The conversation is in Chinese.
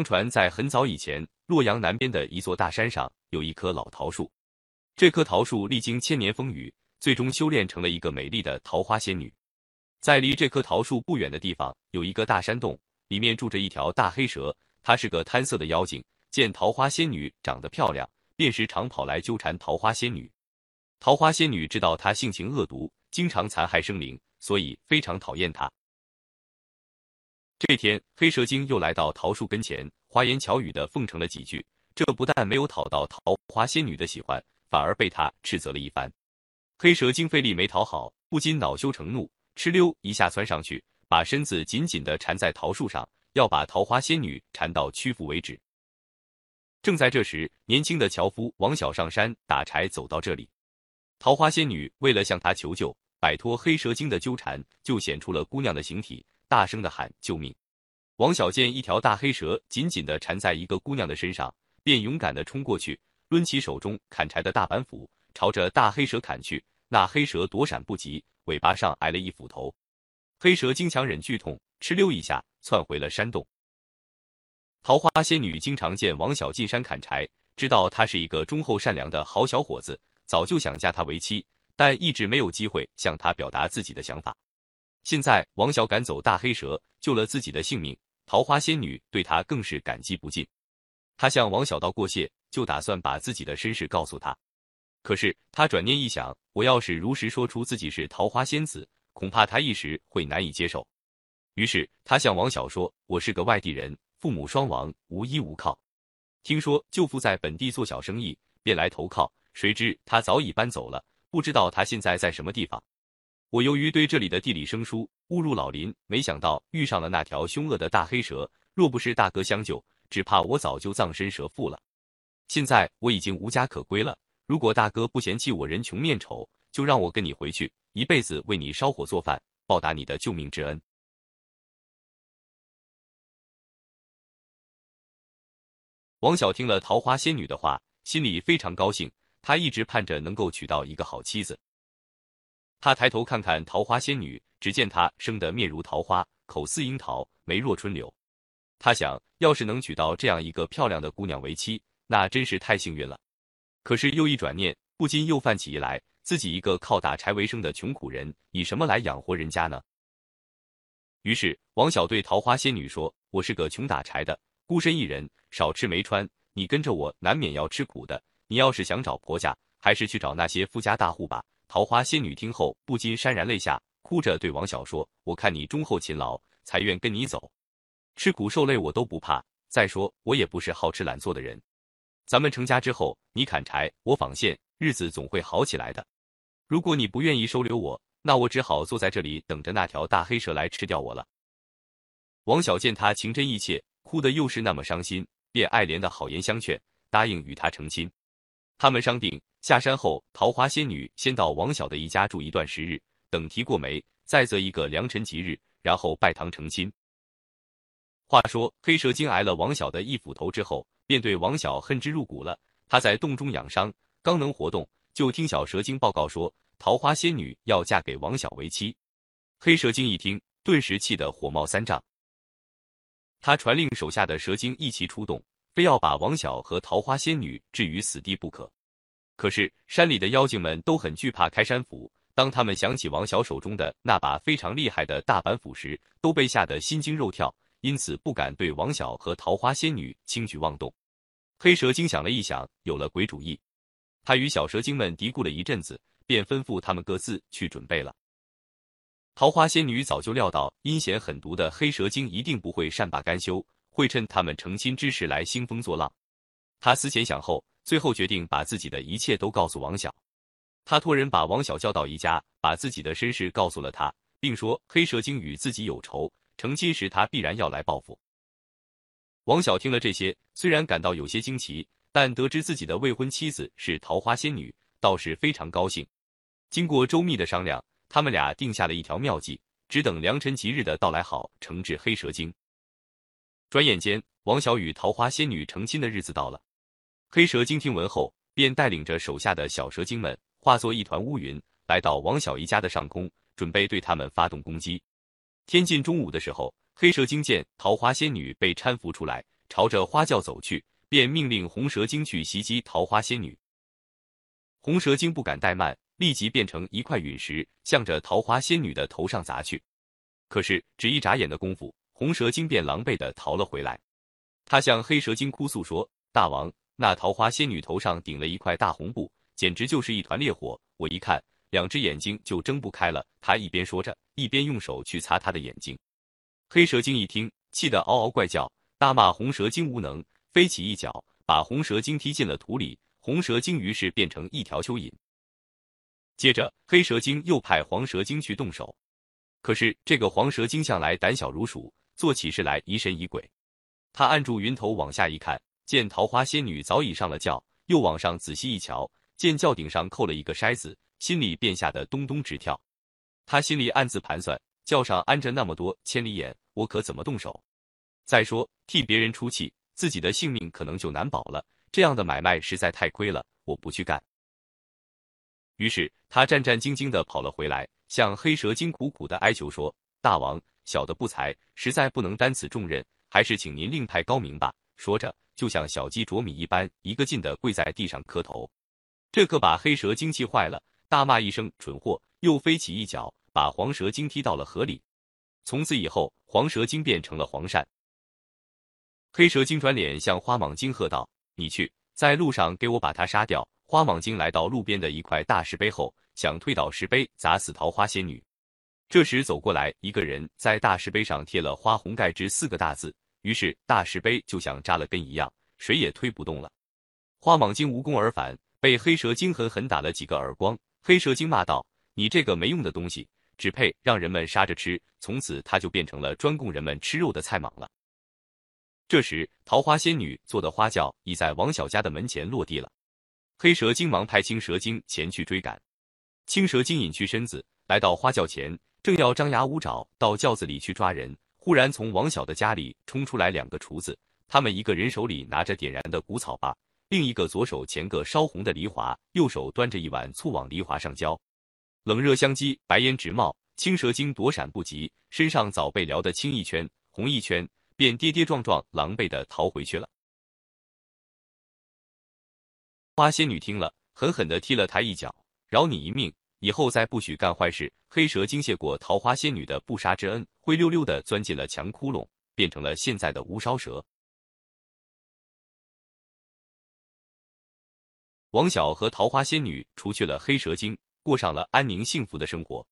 相传在很早以前，洛阳南边的一座大山上有一棵老桃树。这棵桃树历经千年风雨，最终修炼成了一个美丽的桃花仙女。在离这棵桃树不远的地方，有一个大山洞，里面住着一条大黑蛇。它是个贪色的妖精，见桃花仙女长得漂亮，便时常跑来纠缠桃花仙女。桃花仙女知道她性情恶毒，经常残害生灵，所以非常讨厌她。这天，黑蛇精又来到桃树跟前，花言巧语的奉承了几句。这不但没有讨到桃花仙女的喜欢，反而被她斥责了一番。黑蛇精费力没讨好，不禁恼羞成怒，哧溜一下窜上去，把身子紧紧的缠在桃树上，要把桃花仙女缠到屈服为止。正在这时，年轻的樵夫王小上山打柴，走到这里。桃花仙女为了向他求救，摆脱黑蛇精的纠缠，就显出了姑娘的形体。大声的喊救命！王小见一条大黑蛇紧紧的缠在一个姑娘的身上，便勇敢的冲过去，抡起手中砍柴的大板斧，朝着大黑蛇砍去。那黑蛇躲闪不及，尾巴上挨了一斧头。黑蛇经强忍剧痛，哧溜一下窜回了山洞。桃花仙女经常见王小进山砍柴，知道他是一个忠厚善良的好小伙子，早就想嫁他为妻，但一直没有机会向他表达自己的想法。现在王小赶走大黑蛇，救了自己的性命，桃花仙女对他更是感激不尽。他向王小道过谢，就打算把自己的身世告诉他。可是他转念一想，我要是如实说出自己是桃花仙子，恐怕他一时会难以接受。于是他向王小说：“我是个外地人，父母双亡，无依无靠。听说舅父在本地做小生意，便来投靠。谁知他早已搬走了，不知道他现在在什么地方。”我由于对这里的地理生疏，误入老林，没想到遇上了那条凶恶的大黑蛇。若不是大哥相救，只怕我早就葬身蛇腹了。现在我已经无家可归了。如果大哥不嫌弃我人穷面丑，就让我跟你回去，一辈子为你烧火做饭，报答你的救命之恩。王小听了桃花仙女的话，心里非常高兴。他一直盼着能够娶到一个好妻子。他抬头看看桃花仙女，只见她生得面如桃花，口似樱桃，眉若春柳。他想要是能娶到这样一个漂亮的姑娘为妻，那真是太幸运了。可是又一转念，不禁又泛起疑来：自己一个靠打柴为生的穷苦人，以什么来养活人家呢？于是王小对桃花仙女说：“我是个穷打柴的，孤身一人，少吃没穿，你跟着我难免要吃苦的。你要是想找婆家，还是去找那些富家大户吧。”桃花仙女听后不禁潸然泪下，哭着对王小说：“我看你忠厚勤劳，才愿跟你走，吃苦受累我都不怕。再说我也不是好吃懒做的人。咱们成家之后，你砍柴，我纺线，日子总会好起来的。如果你不愿意收留我，那我只好坐在这里等着那条大黑蛇来吃掉我了。”王小见他情真意切，哭得又是那么伤心，便爱怜的好言相劝，答应与他成亲。他们商定。下山后，桃花仙女先到王小的一家住一段时日，等提过媒，再择一个良辰吉日，然后拜堂成亲。话说黑蛇精挨了王小的一斧头之后，便对王小恨之入骨了。他在洞中养伤，刚能活动，就听小蛇精报告说，桃花仙女要嫁给王小为妻。黑蛇精一听，顿时气得火冒三丈。他传令手下的蛇精一齐出动，非要把王小和桃花仙女置于死地不可。可是山里的妖精们都很惧怕开山斧，当他们想起王小手中的那把非常厉害的大板斧时，都被吓得心惊肉跳，因此不敢对王小和桃花仙女轻举妄动。黑蛇精想了一想，有了鬼主意。他与小蛇精们嘀咕了一阵子，便吩咐他们各自去准备了。桃花仙女早就料到阴险狠毒的黑蛇精一定不会善罢甘休，会趁他们成亲之时来兴风作浪。他思前想后。最后决定把自己的一切都告诉王小，他托人把王小叫到宜家，把自己的身世告诉了他，并说黑蛇精与自己有仇，成亲时他必然要来报复。王小听了这些，虽然感到有些惊奇，但得知自己的未婚妻子是桃花仙女，倒是非常高兴。经过周密的商量，他们俩定下了一条妙计，只等良辰吉日的到来，好惩治黑蛇精。转眼间，王小与桃花仙女成亲的日子到了。黑蛇精听闻后，便带领着手下的小蛇精们，化作一团乌云，来到王小一家的上空，准备对他们发动攻击。天近中午的时候，黑蛇精见桃花仙女被搀扶出来，朝着花轿走去，便命令红蛇精去袭击桃花仙女。红蛇精不敢怠慢，立即变成一块陨石，向着桃花仙女的头上砸去。可是只一眨眼的功夫，红蛇精便狼狈的逃了回来。他向黑蛇精哭诉说：“大王，那桃花仙女头上顶了一块大红布，简直就是一团烈火。我一看，两只眼睛就睁不开了。”他一边说着，一边用手去擦他的眼睛。黑蛇精一听，气得嗷嗷怪叫，大骂红蛇精无能，飞起一脚把红蛇精踢进了土里。红蛇精于是变成一条蚯蚓。接着，黑蛇精又派黄蛇精去动手，可是这个黄蛇精向来胆小如鼠，做起事来疑神疑鬼。他按住云头往下一看，见桃花仙女早已上了轿，又往上仔细一瞧，见轿顶上扣了一个筛子，心里便吓得咚咚直跳。他心里暗自盘算：轿上安着那么多千里眼。我可怎么动手？再说替别人出气，自己的性命可能就难保了。这样的买卖实在太亏了，我不去干。于是他战战兢兢的跑了回来，向黑蛇精苦苦的哀求说：“大王，小的不才，实在不能担此重任，还是请您另派高明吧。”说着，就像小鸡啄米一般，一个劲的跪在地上磕头。这可把黑蛇精气坏了，大骂一声“蠢货”，又飞起一脚，把黄蛇精踢到了河里。从此以后，黄蛇精变成了黄鳝。黑蛇精转脸向花蟒精喝道：“你去，在路上给我把他杀掉。”花蟒精来到路边的一块大石碑后，想推倒石碑砸死桃花仙女。这时走过来一个人，在大石碑上贴了“花红盖之”四个大字，于是大石碑就像扎了根一样，谁也推不动了。花蟒精无功而返，被黑蛇精狠狠打了几个耳光。黑蛇精骂道：“你这个没用的东西！”只配让人们杀着吃，从此他就变成了专供人们吃肉的菜蟒了。这时，桃花仙女坐的花轿已在王小家的门前落地了。黑蛇精忙派青蛇精前去追赶。青蛇精隐去身子，来到花轿前，正要张牙舞爪到轿子里去抓人，忽然从王小的家里冲出来两个厨子，他们一个人手里拿着点燃的谷草把，另一个左手钳个烧红的梨花，右手端着一碗醋往梨花上浇。冷热相激，白烟直冒。青蛇精躲闪不及，身上早被燎得青一圈、红一圈，便跌跌撞撞、狼狈的逃回去了。花仙女听了，狠狠的踢了他一脚，饶你一命，以后再不许干坏事。黑蛇精谢过桃花仙女的不杀之恩，灰溜溜的钻进了墙窟窿，变成了现在的乌梢蛇。王晓和桃花仙女除去了黑蛇精。过上了安宁幸福的生活。